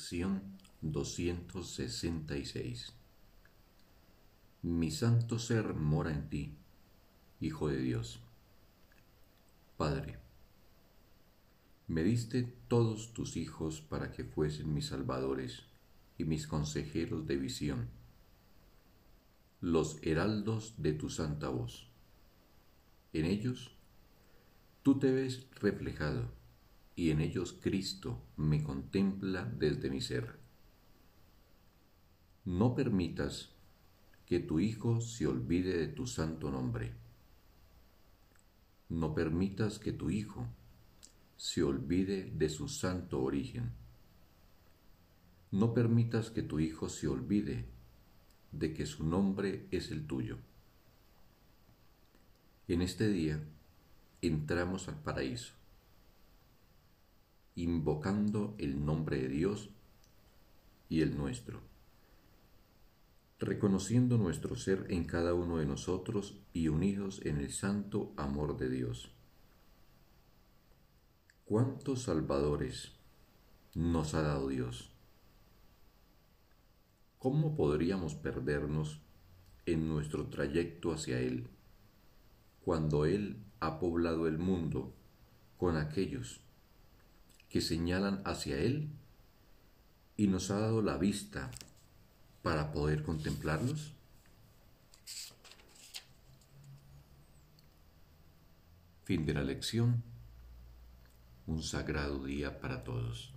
Lección 266 Mi santo ser mora en ti, Hijo de Dios. Padre, me diste todos tus hijos para que fuesen mis salvadores y mis consejeros de visión, los heraldos de tu santa voz. En ellos tú te ves reflejado y en ellos Cristo me contempla desde mi ser. No permitas que tu Hijo se olvide de tu santo nombre. No permitas que tu Hijo se olvide de su santo origen. No permitas que tu Hijo se olvide de que su nombre es el tuyo. En este día entramos al paraíso invocando el nombre de Dios y el nuestro, reconociendo nuestro ser en cada uno de nosotros y unidos en el santo amor de Dios. ¿Cuántos salvadores nos ha dado Dios? ¿Cómo podríamos perdernos en nuestro trayecto hacia Él cuando Él ha poblado el mundo con aquellos que señalan hacia Él y nos ha dado la vista para poder contemplarlos? Fin de la lección. Un sagrado día para todos.